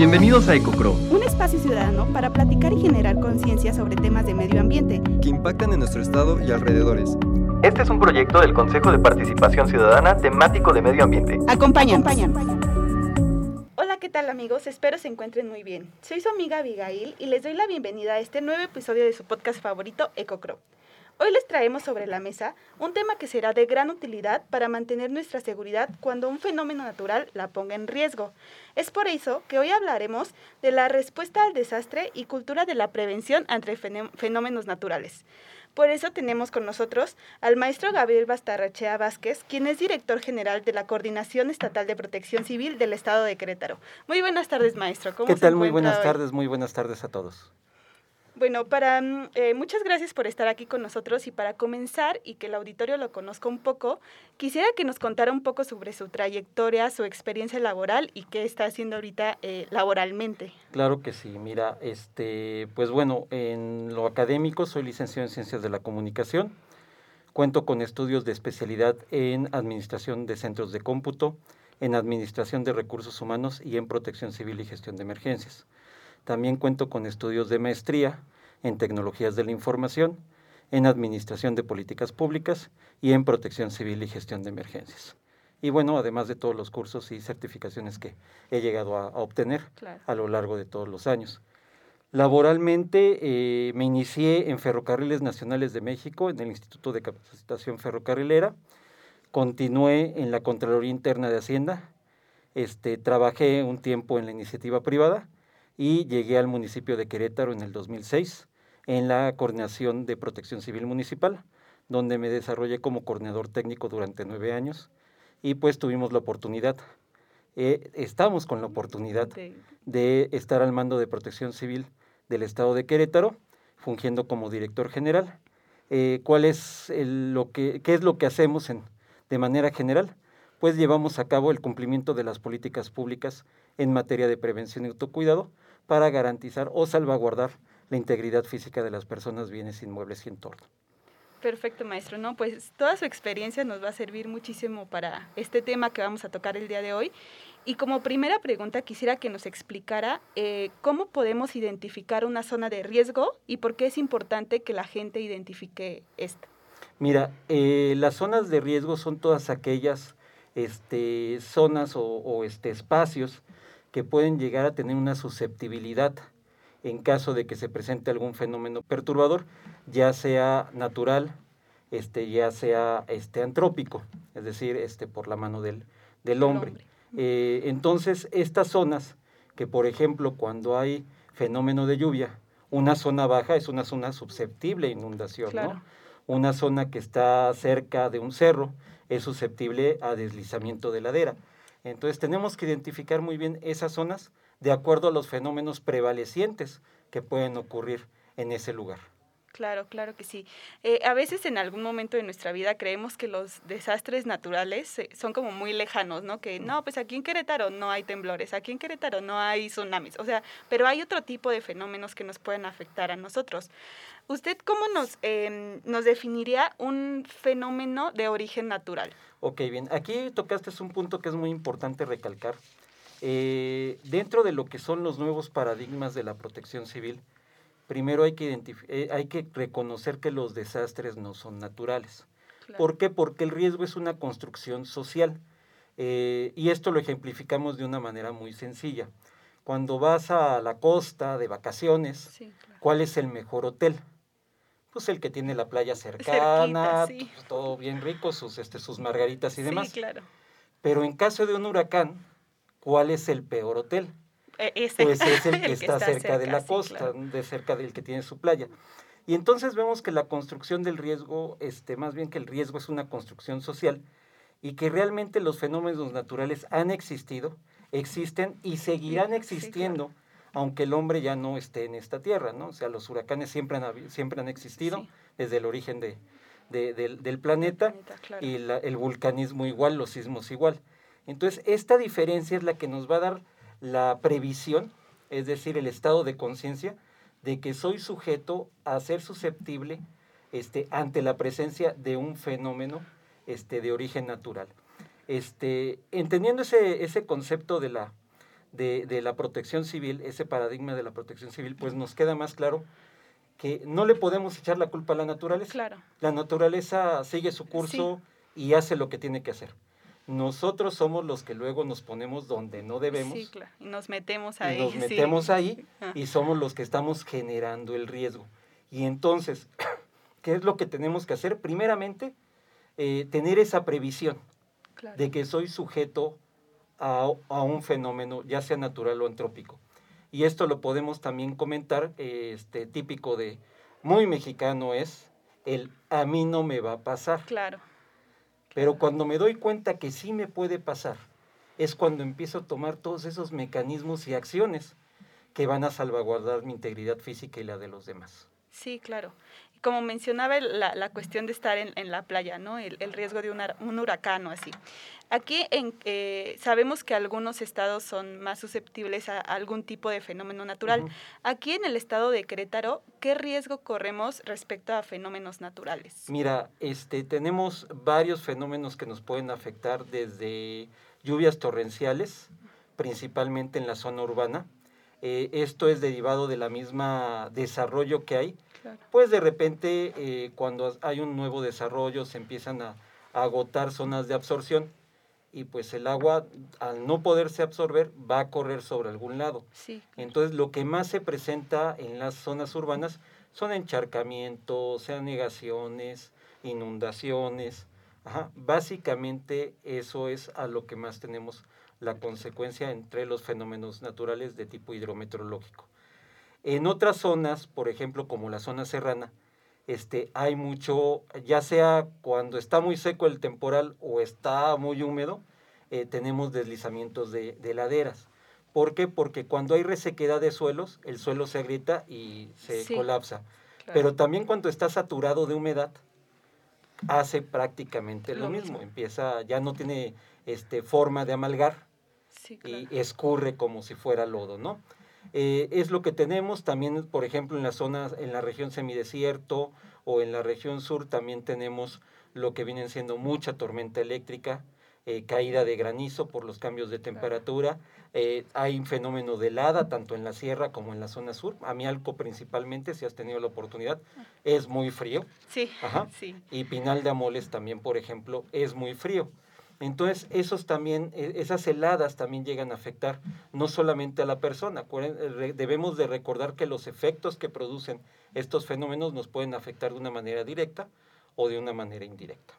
Bienvenidos a EcoCro, un espacio ciudadano para platicar y generar conciencia sobre temas de medio ambiente que impactan en nuestro estado y alrededores. Este es un proyecto del Consejo de Participación Ciudadana temático de medio ambiente. Acompañan. Hola, ¿qué tal amigos? Espero se encuentren muy bien. Soy su amiga Abigail y les doy la bienvenida a este nuevo episodio de su podcast favorito, EcoCro. Hoy les traemos sobre la mesa un tema que será de gran utilidad para mantener nuestra seguridad cuando un fenómeno natural la ponga en riesgo. Es por eso que hoy hablaremos de la respuesta al desastre y cultura de la prevención ante fenómenos naturales. Por eso tenemos con nosotros al maestro Gabriel Bastarrachea Vázquez, quien es director general de la Coordinación Estatal de Protección Civil del Estado de Querétaro. Muy buenas tardes, maestro. ¿Cómo ¿Qué tal? Muy buenas tardes, muy buenas tardes a todos. Bueno, para mm, eh, muchas gracias por estar aquí con nosotros y para comenzar y que el auditorio lo conozca un poco, quisiera que nos contara un poco sobre su trayectoria, su experiencia laboral y qué está haciendo ahorita eh, laboralmente. Claro que sí, mira, este, pues bueno, en lo académico soy licenciado en Ciencias de la Comunicación, cuento con estudios de especialidad en Administración de Centros de Cómputo, en Administración de Recursos Humanos y en Protección Civil y Gestión de Emergencias. También cuento con estudios de maestría en tecnologías de la información, en administración de políticas públicas y en protección civil y gestión de emergencias. Y bueno, además de todos los cursos y certificaciones que he llegado a, obtener a lo largo de todos los años. Laboralmente eh, me inicié en Ferrocarriles Nacionales de México, en el Instituto de Capacitación Ferrocarrilera. Continué en la Contraloría Interna de Hacienda. Este, trabajé un tiempo en la iniciativa privada y llegué al municipio de Querétaro en el 2006 en la Coordinación de Protección Civil Municipal, donde me desarrollé como coordinador técnico durante nueve años y pues tuvimos la oportunidad, eh, estamos con la oportunidad de estar al mando de Protección Civil del Estado de Querétaro, fungiendo como director general. Eh, ¿Cuál es lo que, qué es lo que hacemos en, de manera general? Pues llevamos a cabo el cumplimiento de las políticas públicas en materia de prevención y autocuidado, para garantizar o salvaguardar la integridad física de las personas, bienes inmuebles y entorno. Perfecto, maestro. No, pues toda su experiencia nos va a servir muchísimo para este tema que vamos a tocar el día de hoy. Y como primera pregunta quisiera que nos explicara eh, cómo podemos identificar una zona de riesgo y por qué es importante que la gente identifique esta. Mira, eh, las zonas de riesgo son todas aquellas este, zonas o, o este, espacios que pueden llegar a tener una susceptibilidad en caso de que se presente algún fenómeno perturbador, ya sea natural, este, ya sea este, antrópico, es decir, este, por la mano del, del hombre. Eh, entonces, estas zonas, que por ejemplo, cuando hay fenómeno de lluvia, una zona baja es una zona susceptible a inundación, ¿no? Una zona que está cerca de un cerro es susceptible a deslizamiento de ladera. Entonces tenemos que identificar muy bien esas zonas de acuerdo a los fenómenos prevalecientes que pueden ocurrir en ese lugar. Claro, claro que sí. Eh, a veces en algún momento de nuestra vida creemos que los desastres naturales eh, son como muy lejanos, ¿no? Que no, pues aquí en Querétaro no hay temblores, aquí en Querétaro no hay tsunamis, o sea, pero hay otro tipo de fenómenos que nos pueden afectar a nosotros. ¿Usted cómo nos, em, nos definiría un fenómeno de origen natural? Ok, bien. Aquí tocaste un punto que es muy importante recalcar. Eh, dentro de lo que son los nuevos paradigmas de la protección civil, primero hay que, eh, hay que reconocer que los desastres no son naturales. ¿Por qué? Porque el riesgo es una construcción social. Eh, y esto lo ejemplificamos de una manera muy sencilla. Cuando vas a la costa de vacaciones, ¿cuál es el mejor hotel? pues el que tiene la playa cercana, pues, todo bien rico, sus, este, sus margaritas y demás. claro. Pero en caso de un huracán, ¿cuál es el peor hotel? E, pues es el que, está, cerca, de la costa, de cerca del que tiene su playa. Y entonces vemos que la construcción del riesgo, este, más bien que el riesgo es una construcción social y que realmente los fenómenos naturales han existido, existen y seguirán existiendo aunque el hombre ya no esté en esta tierra, ¿no? O sea, los huracanes siempre han, siempre han existido desde el origen de, del, planeta, y el vulcanismo igual, los sismos igual. Entonces, esta diferencia es la que nos va a dar la previsión, es decir, el estado de conciencia de que soy sujeto a ser susceptible este, ante la presencia de un fenómeno este, de origen natural. Este, entendiendo ese, ese concepto de la, de, de la protección civil, ese paradigma de la protección civil, pues nos queda más claro que no le podemos echar la culpa a la naturaleza. Claro. La naturaleza sigue su curso y hace lo que tiene que hacer. Nosotros somos los que luego nos ponemos donde no debemos. Sí, claro. Y nos metemos y ahí. nos sí. metemos ahí Ah. y somos los que estamos generando el riesgo. Y entonces, ¿qué es lo que tenemos que hacer? Primeramente, eh, tener esa previsión Claro. de que soy sujeto a, a un fenómeno, ya sea natural o antrópico. Y esto lo podemos también comentar, eh, este típico de muy mexicano es el a mí no me va a pasar. Claro. Pero cuando me doy cuenta que sí me puede pasar, es cuando empiezo a tomar todos esos mecanismos y acciones que van a salvaguardar mi integridad física y la de los demás. Sí, claro. Como mencionaba la, la cuestión de estar en, en la playa, ¿no? El, el riesgo de un, ar- un huracán o así. Aquí en, eh, sabemos que algunos estados son más susceptibles a, algún tipo de fenómeno natural. Aquí en el estado de Querétaro, ¿qué riesgo corremos respecto a fenómenos naturales? Mira, este, tenemos varios fenómenos que nos pueden afectar desde lluvias torrenciales, principalmente en la zona urbana. Eh, esto es derivado de la misma desarrollo que hay. Claro. Pues de repente, eh, cuando hay un nuevo desarrollo, se empiezan a, a agotar zonas de absorción y pues el agua, al no poderse absorber, va a correr sobre algún lado. Sí. Entonces, lo que más se presenta en las zonas urbanas son encharcamientos, anegaciones, inundaciones. Ajá, Básicamente, eso es a lo que más tenemos la consecuencia entre los fenómenos naturales de tipo hidrometeorológico. En otras zonas, por ejemplo, como la zona serrana, este, hay mucho, ya sea cuando está muy seco el temporal o está muy húmedo, eh, tenemos deslizamientos de, de laderas. ¿Por qué? Porque cuando hay resequedad de suelos, el suelo se agrieta y se Sí, colapsa. claro. Pero también cuando está saturado de humedad, hace prácticamente lo, Lo mismo. mismo. Empieza, ya no tiene este, forma de amalgar Sí, claro. y escurre como si fuera lodo, ¿no? Eh, es lo que tenemos también, por ejemplo, en las zonas, en la región semidesierto o en la región sur también tenemos lo que vienen siendo mucha tormenta eléctrica, eh, caída de granizo por los cambios de temperatura. eh, hay un fenómeno de helada tanto en la sierra como en la zona sur. Amialco principalmente, si has tenido la oportunidad, es muy frío. Sí, Ajá. sí. Y Pinal de Amoles también, por ejemplo, es muy frío. Entonces, esos también, e- esas heladas también llegan a afectar no solamente a la persona. Eh, Debemos de recordar que los efectos que producen estos fenómenos nos pueden afectar de una manera directa o de una manera indirecta.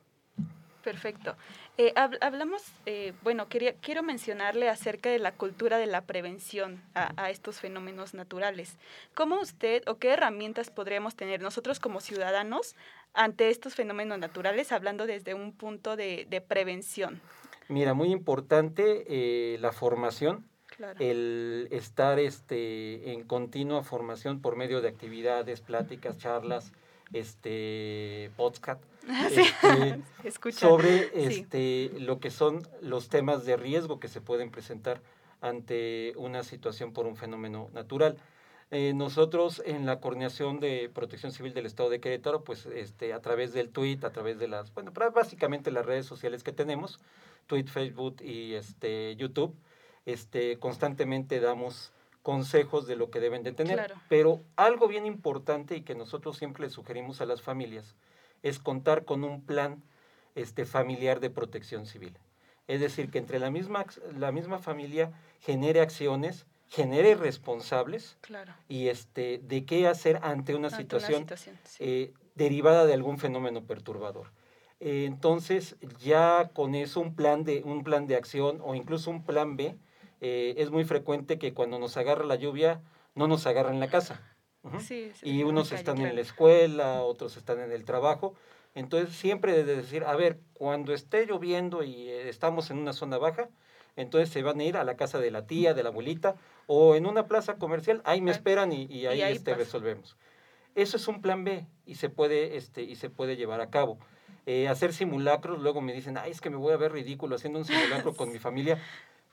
Perfecto. Eh, hab- hablamos, eh, bueno, quería, quiero mencionarle acerca de la cultura de la prevención a, a estos fenómenos naturales. ¿Cómo usted o qué herramientas podríamos tener nosotros como ciudadanos ante estos fenómenos naturales, hablando desde un punto de, de prevención? Mira, muy importante eh, la formación, Claro. el estar este, en continua formación por medio de actividades, pláticas, charlas, este, podcast, Sí, este, sobre Sí. este, lo que son los temas de riesgo que se pueden presentar ante una situación por un fenómeno natural. Eh, nosotros en la coordinación de protección civil del estado de Querétaro, pues este, a través del tweet, a través de las, bueno, básicamente las redes sociales que tenemos, tweet, Facebook y este, YouTube, este, constantemente damos consejos de lo que deben de tener. Claro. Pero algo bien importante y que nosotros siempre le sugerimos a las familias es contar con un plan este, familiar de protección civil. Es decir, que entre la misma, la misma familia genere acciones, genere responsables Claro. y este, de qué hacer ante una Ante situación situación, sí. eh, derivada de algún fenómeno perturbador. Eh, entonces, ya con eso, un plan, de, un plan de acción o incluso un plan B, eh, es muy frecuente que cuando nos agarra la lluvia, no nos agarra en la casa. Sí, sí, Y en unos están en claro. la escuela, otros están en el trabajo. Entonces, siempre de decir, a ver, cuando esté lloviendo y eh, estamos en una zona baja, entonces se van a ir a la casa de la tía, de la abuelita, o en una plaza comercial, ahí me Ah, esperan y, y ahí, ahí este, resolvemos. Eso es un plan B y se puede, este, y se puede llevar a cabo. Eh, hacer simulacros, luego me dicen, ay, es que me voy a ver ridículo haciendo un simulacro con mi familia,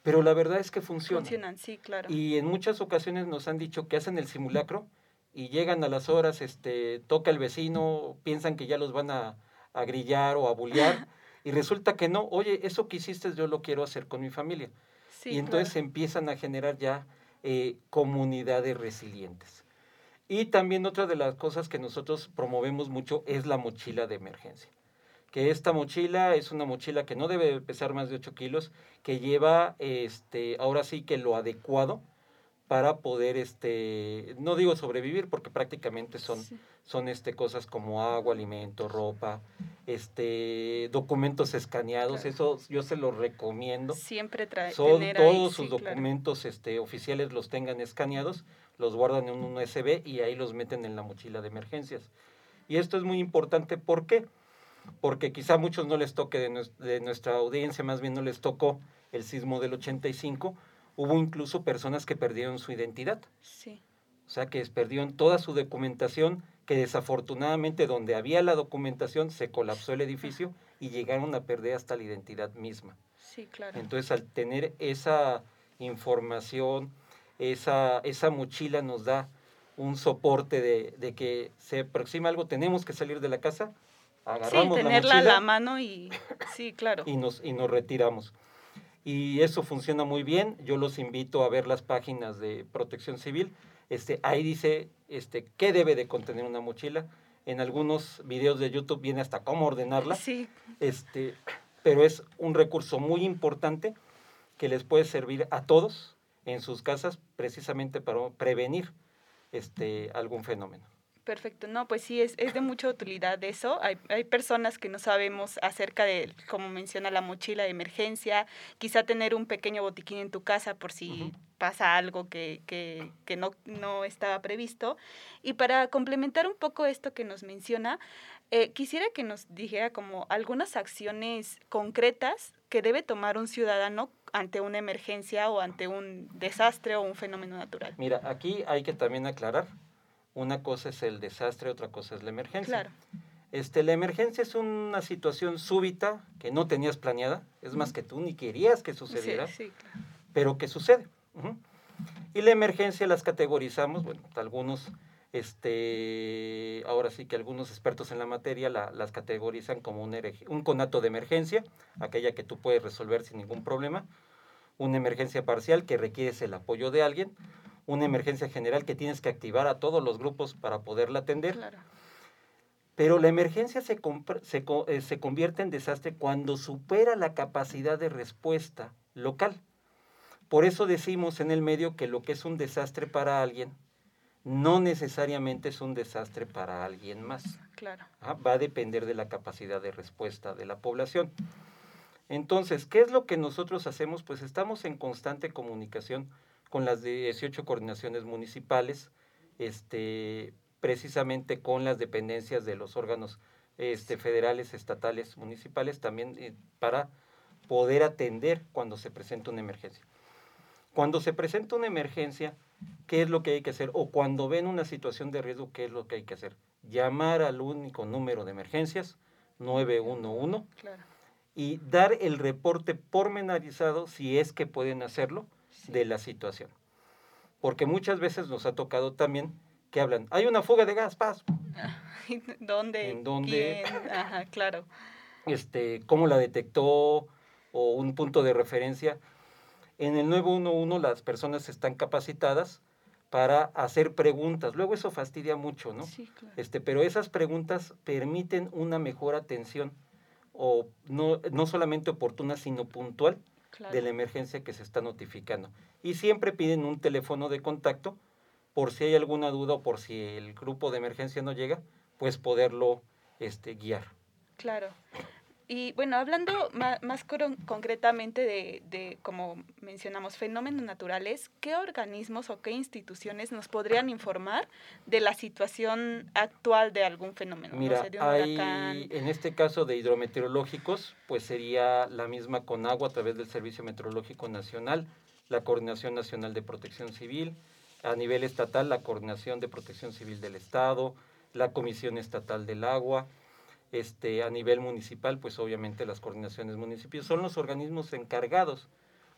pero la verdad es que funciona. Funcionan, sí, claro. Y en muchas ocasiones nos han dicho que hacen el simulacro y llegan a las horas, este, toca el vecino, piensan que ya los van a, a grillar o a bullear, y resulta que no, oye, eso que hiciste yo lo quiero hacer con mi familia. Sí, y entonces claro. empiezan a generar ya eh, comunidades resilientes. Y también otra de las cosas que nosotros promovemos mucho es la mochila de emergencia. Que esta mochila es una mochila que no debe pesar más de 8 kilos, que lleva este, ahora sí que lo adecuado para poder, este, no digo sobrevivir, porque prácticamente son, Sí. son este, cosas como agua, alimento, ropa, este, documentos escaneados, Claro. eso yo se los recomiendo. Siempre trae Son tener todos ahí, sus sí, claro. documentos este, oficiales los tengan escaneados, los guardan en un USB y ahí los meten en la mochila de emergencias. Y esto es muy importante, ¿por qué? Porque quizá a muchos no les toque de, de nuestra audiencia, más bien no les tocó el sismo del 85, hubo incluso personas que perdieron su identidad, Sí, o sea que perdieron toda su documentación, que desafortunadamente donde había la documentación se colapsó el edificio y llegaron a perder hasta la identidad misma. sí, claro. Entonces, al tener esa información, esa, esa mochila nos da un soporte de, de que se aproxima algo, tenemos que salir de la casa, Sí, agarramos tenerla la a la mochila mano y sí, claro. y nos, y nos retiramos. Y eso funciona muy bien. Yo los invito a ver las páginas de Protección Civil. Este, ahí dice este, qué debe de contener una mochila. En algunos videos de YouTube viene hasta cómo ordenarla Sí, este, pero es un recurso muy importante que les puede servir a todos en sus casas precisamente para prevenir este, algún fenómeno. Perfecto. No, pues sí, es, es de mucha utilidad eso. Hay, hay personas que no sabemos acerca de, como menciona, la mochila de emergencia, quizá tener un pequeño botiquín en tu casa por si pasa algo que, que, que no, no estaba previsto. Y para complementar un poco esto que nos menciona, eh, quisiera que nos dijera como algunas acciones concretas que debe tomar un ciudadano ante una emergencia o ante un desastre o un fenómeno natural. Mira, aquí hay que también aclarar, una cosa es el desastre, otra cosa es la emergencia. Claro, Este, la emergencia es una situación súbita que no tenías planeada, es más que tú ni querías que sucediera. sí, claro. pero que sucede. Y la emergencia las categorizamos, bueno, algunos, este, ahora sí que algunos expertos en la materia la- las categorizan como un, un conato de emergencia, aquella que tú puedes resolver sin ningún problema, una emergencia parcial que requieres el apoyo de alguien, una emergencia general que tienes que activar a todos los grupos para poderla atender, Claro. pero la emergencia se, se, eh, se convierte en desastre cuando supera la capacidad de respuesta local. Por eso decimos en el medio que lo que es un desastre para alguien no necesariamente es un desastre para alguien más. Claro. Ah, Va a depender de la capacidad de respuesta de la población. Entonces, ¿qué es lo que nosotros hacemos? Pues estamos en constante comunicación con las 18 coordinaciones municipales, este, precisamente con las dependencias de los órganos este, federales, estatales, municipales, también eh, para poder atender cuando se presenta una emergencia. Cuando se presenta una emergencia, ¿qué es lo que hay que hacer? O cuando ven una situación de riesgo, ¿qué es lo que hay que hacer? Llamar al único número de emergencias, 911, Claro. y dar el reporte pormenorizado, si es que pueden hacerlo, Sí. de la situación. Porque muchas veces nos ha tocado también que hablan, hay una fuga de gas, paz, ¿Dónde? ¿En dónde? ¿Quién? Ajá, claro. este, cómo la detectó o un punto de referencia. En el 911 las personas están capacitadas para hacer preguntas. Luego eso fastidia mucho, ¿no? Sí, claro. Este, pero esas preguntas permiten una mejor atención o no, no solamente oportuna, sino puntual claro. de la emergencia que se está notificando. Y siempre piden un teléfono de contacto por si hay alguna duda o por si el grupo de emergencia no llega, pues poderlo este, guiar. Claro. Y bueno, hablando más, concretamente de, de, como mencionamos, fenómenos naturales, ¿qué organismos o qué instituciones nos podrían informar de la situación actual de algún fenómeno? No Mira, sé, de un hay, en este caso de hidrometeorológicos, pues sería la misma Conagua a través del Servicio Meteorológico Nacional, la Coordinación Nacional de Protección Civil, a nivel estatal la Coordinación de Protección Civil del Estado, la Comisión Estatal del Agua, este, a nivel municipal, pues obviamente las coordinaciones municipios son los organismos encargados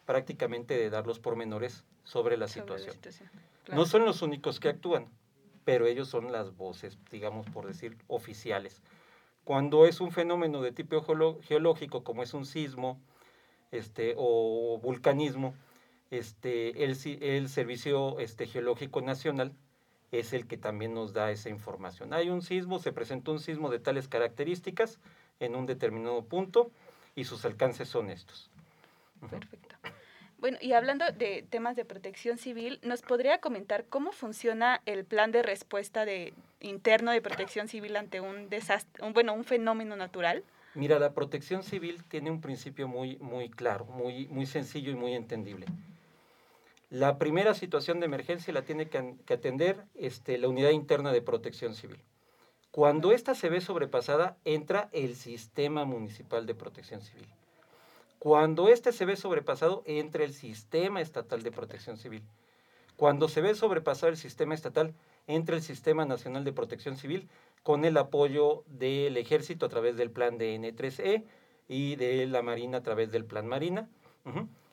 prácticamente de dar los pormenores sobre la sobre situación. situación. No son los únicos que actúan, pero ellos son las voces, digamos, por decir, oficiales. Cuando es un fenómeno de tipo geológico, como es un sismo este, o vulcanismo, este, el, el Servicio este, Geológico Nacional es el que también nos da esa información. Hay un sismo, se presentó un sismo de tales características en un determinado punto y sus alcances son estos. Perfecto. Bueno, y hablando de temas de protección civil, ¿nos podría comentar cómo funciona el plan de respuesta de, interno de protección civil ante un desastre, un, bueno, un fenómeno natural? Mira, la protección civil tiene un principio muy, muy claro, muy, muy sencillo y muy entendible. La primera situación de emergencia la tiene que, atender este, la unidad interna de protección civil. Cuando ésta se ve sobrepasada, entra el sistema municipal de protección civil. Cuando éste se ve sobrepasado, entra el sistema estatal de protección civil. Cuando se ve sobrepasado el sistema estatal, entra el sistema nacional de protección civil con el apoyo del ejército a través del plan de N3E y de la Marina a través del plan Marina.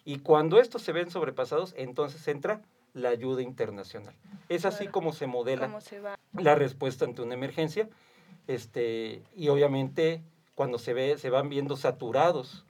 Y cuando estos se ven sobrepasados, entonces entra la ayuda internacional. Es así Claro. como se modela la respuesta ante una emergencia. Este, y obviamente cuando se ve, se van viendo saturados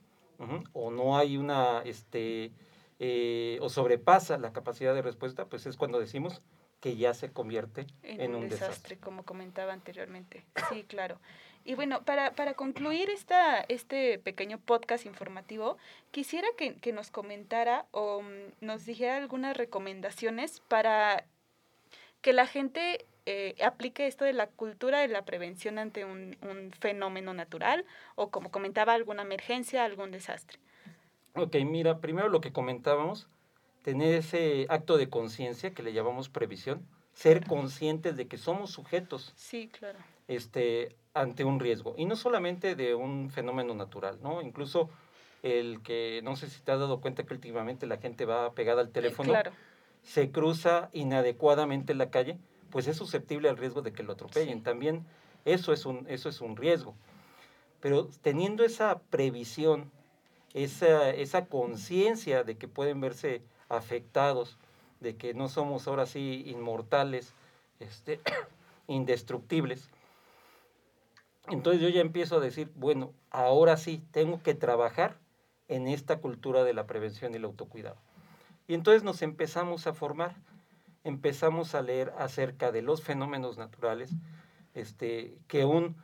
o no hay una este, eh, o sobrepasa la capacidad de respuesta, pues es cuando decimos que ya se convierte En, un, desastre, desastre. como comentaba anteriormente. Sí, claro. Y bueno, para, para concluir esta, este pequeño podcast informativo, quisiera que, que nos comentara o mm, nos dijera algunas recomendaciones para que la gente eh, aplique esto de la cultura de la prevención ante un, un fenómeno natural o como comentaba, alguna emergencia, algún desastre. Ok, mira, primero lo que comentábamos, tener ese acto de conciencia que le llamamos previsión, ser conscientes de que somos sujetos Sí, claro. este, ante un riesgo. Y no solamente de un fenómeno natural, ¿no? Incluso el que, no sé si te has dado cuenta que últimamente la gente va pegada al teléfono, Claro. se cruza inadecuadamente la calle, pues es susceptible al riesgo de que lo atropellen. Sí. También eso es un, eso es un riesgo. Pero teniendo esa previsión, esa, esa conciencia de que pueden verse afectados, de que no somos ahora sí inmortales, este, indestructibles, entonces yo ya empiezo a decir, bueno, ahora sí, tengo que trabajar en esta cultura de la prevención y el autocuidado. Y entonces nos empezamos a formar, empezamos a leer acerca de los fenómenos naturales, este, que un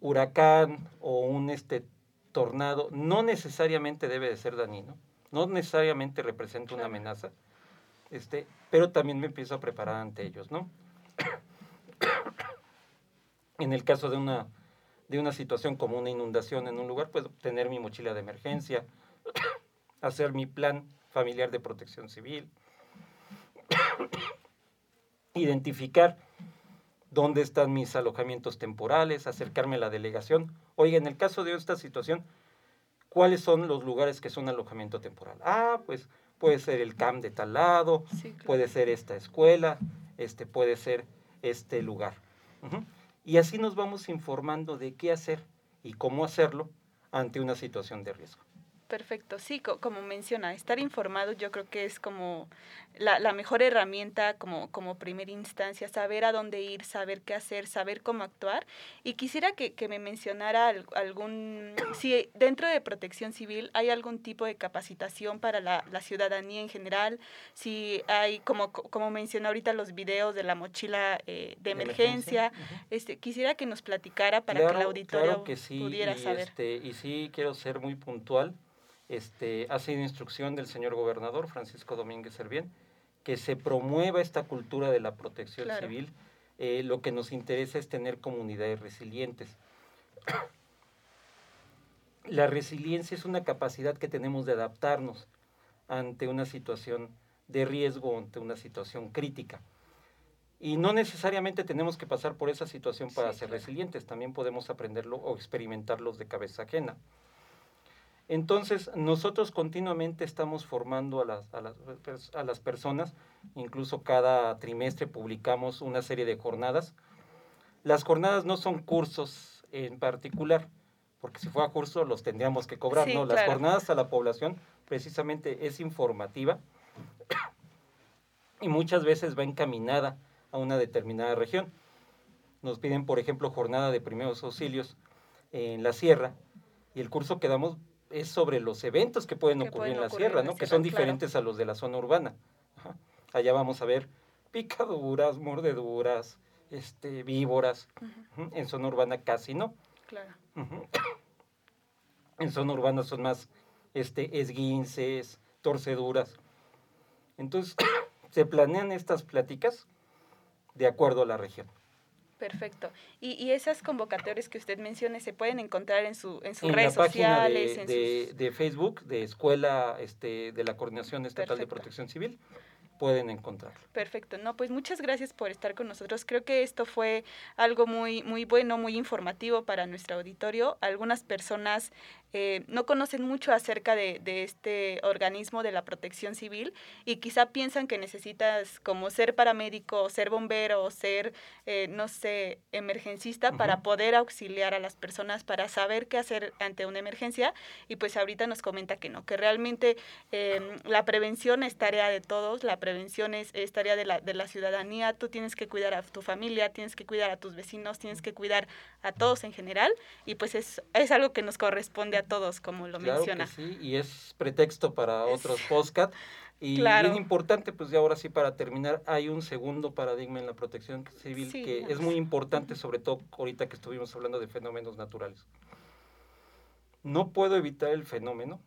huracán o un este, tornado no necesariamente debe de ser dañino, no necesariamente representa una amenaza, este, pero también me empiezo a preparar ante ellos, ¿no? en el caso de una, de una situación como una inundación en un lugar, pues tener mi mochila de emergencia, hacer mi plan familiar de protección civil, identificar dónde están mis alojamientos temporales, acercarme a la delegación. Oiga, en el caso de esta situación, ¿cuáles son los lugares que son alojamiento temporal? Ah, pues puede ser el CAM de tal lado, Sí, claro. puede ser esta escuela, este puede ser este lugar. Y así nos vamos informando de qué hacer y cómo hacerlo ante una situación de riesgo. Perfecto, sí, co- como menciona, estar informado yo creo que es como la, la mejor herramienta como, como primera instancia, saber a dónde ir, saber qué hacer, saber cómo actuar. Y quisiera que, que me mencionara al- algún, si dentro de protección civil hay algún tipo de capacitación para la, la ciudadanía en general, si hay, como, co- como mencionó ahorita los videos de la mochila eh, de emergencia, este, quisiera que nos platicara para que el Claro, auditorio claro que sí, pudiera y, saber. Este, y sí quiero ser muy puntual. Este, ha sido instrucción del señor gobernador Francisco Domínguez Servién que se promueva esta cultura de la protección Claro. civil. Eh, lo que nos interesa es tener comunidades resilientes. La resiliencia es una capacidad que tenemos de adaptarnos ante una situación de riesgo, ante una situación crítica. Y no necesariamente tenemos que pasar por esa situación para Sí, ser claro. resilientes, también podemos aprenderlo o experimentarlos de cabeza ajena. Entonces, nosotros continuamente estamos formando a las, a las, pers- a las personas, incluso cada trimestre publicamos una serie de jornadas. Las jornadas no son cursos en particular, porque si fuera curso los tendríamos que cobrar, Sí, no, las claro. jornadas a la población precisamente es informativa y muchas veces va encaminada a una determinada región. Nos piden, por ejemplo, jornada de primeros auxilios en la sierra y el curso que damos es sobre los eventos que pueden Que ocurrir pueden en la ocurrir en sierra, la ¿no? que son claro. diferentes a los de la zona urbana. Ajá. Allá vamos a ver picaduras, mordeduras, este, víboras. En zona urbana casi no. Claro. En zona urbana son más este, esguinces, torceduras. Entonces, se planean estas pláticas de acuerdo a la región. Perfecto. Y, y esas convocatorias que usted mencione se pueden encontrar en, su, en sus en redes la página sociales, de, en de- sus... de Facebook, de Escuela este, de la Coordinación Estatal Perfecto. de Protección Civil, pueden encontrarlo. Perfecto. No, pues muchas gracias por estar con nosotros. Creo que esto fue algo muy, muy bueno, muy informativo para nuestro auditorio. Algunas personas eh, no conocen mucho acerca de, de este organismo de la protección civil y quizá piensan que necesitas como ser paramédico, ser bombero, ser, eh, no sé, emergencista para poder auxiliar a las personas, para saber qué hacer ante una emergencia. Y pues ahorita nos comenta que no, que realmente eh, la prevención es tarea de todos, la prevención es, es tarea de la, de la ciudadanía, tú tienes que cuidar a tu familia, tienes que cuidar a tus vecinos, tienes que cuidar a todos en general. Y pues es, es algo que nos corresponde a todos, como lo Claro menciona. que sí, y es pretexto para otros podcast. Y Claro. bien importante, pues ya ahora sí para terminar, hay un segundo paradigma en la protección civil Sí, que es muy importante, sobre todo ahorita que estuvimos hablando de fenómenos naturales. No puedo evitar el fenómeno,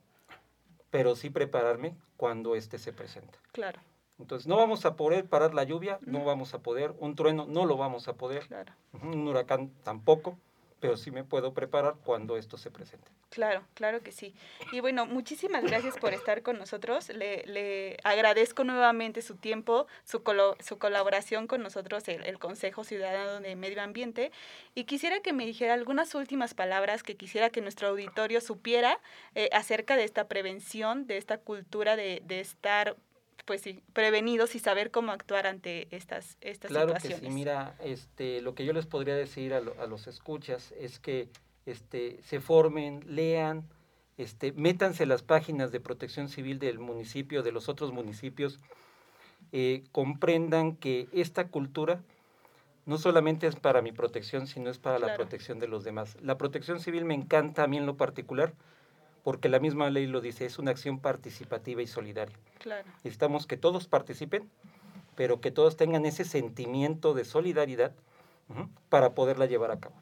pero sí prepararme cuando éste se presenta. Claro, Entonces, no vamos a poder parar la lluvia, no No. vamos a poder, un trueno no lo vamos a poder, claro. un huracán tampoco, pero sí me puedo preparar cuando esto se presente. Claro, claro que sí. Y bueno, muchísimas gracias por estar con nosotros. Le, le agradezco nuevamente su tiempo, su, colo- su colaboración con nosotros, el, el Consejo Ciudadano de Medio Ambiente. Y quisiera que me dijera algunas últimas palabras que quisiera que nuestro auditorio supiera eh, acerca de esta prevención, de esta cultura de, de estar pues sí, prevenidos y saber cómo actuar ante estas, estas Claro que situaciones. sí, mira, este, lo que yo les podría decir a, lo- a los escuchas es que este, se formen, lean, este, métanse las páginas de protección civil del municipio, de los otros municipios, eh, comprendan que esta cultura no solamente es para mi protección, sino es para la Claro. protección de los demás. La protección civil me encanta a mí en lo particular, porque la misma ley lo dice, es una acción participativa y solidaria. Claro, Necesitamos que todos participen, pero que todos tengan ese sentimiento de solidaridad para poderla llevar a cabo.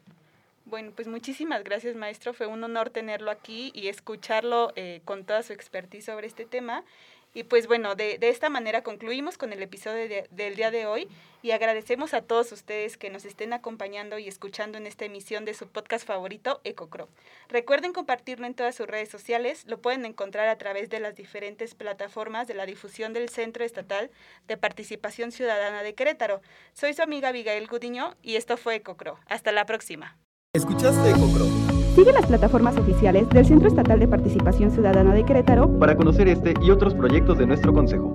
Bueno, pues muchísimas gracias, maestro. Fue un honor tenerlo aquí y escucharlo eh, con toda su expertise sobre este tema. Y pues bueno, de, de esta manera concluimos con el episodio de- del día de hoy y agradecemos a todos ustedes que nos estén acompañando y escuchando en esta emisión de su podcast favorito, EcoCro. Recuerden compartirlo en todas sus redes sociales, lo pueden encontrar a través de las diferentes plataformas de la difusión del Centro Estatal de Participación Ciudadana de Querétaro. Soy su amiga Abigail Gudiño y esto fue EcoCro. Hasta la próxima. ¿Escuchaste Ecocro? Sigue las plataformas oficiales del Centro Estatal de Participación Ciudadana de Querétaro Para conocer este y otros proyectos de nuestro consejo.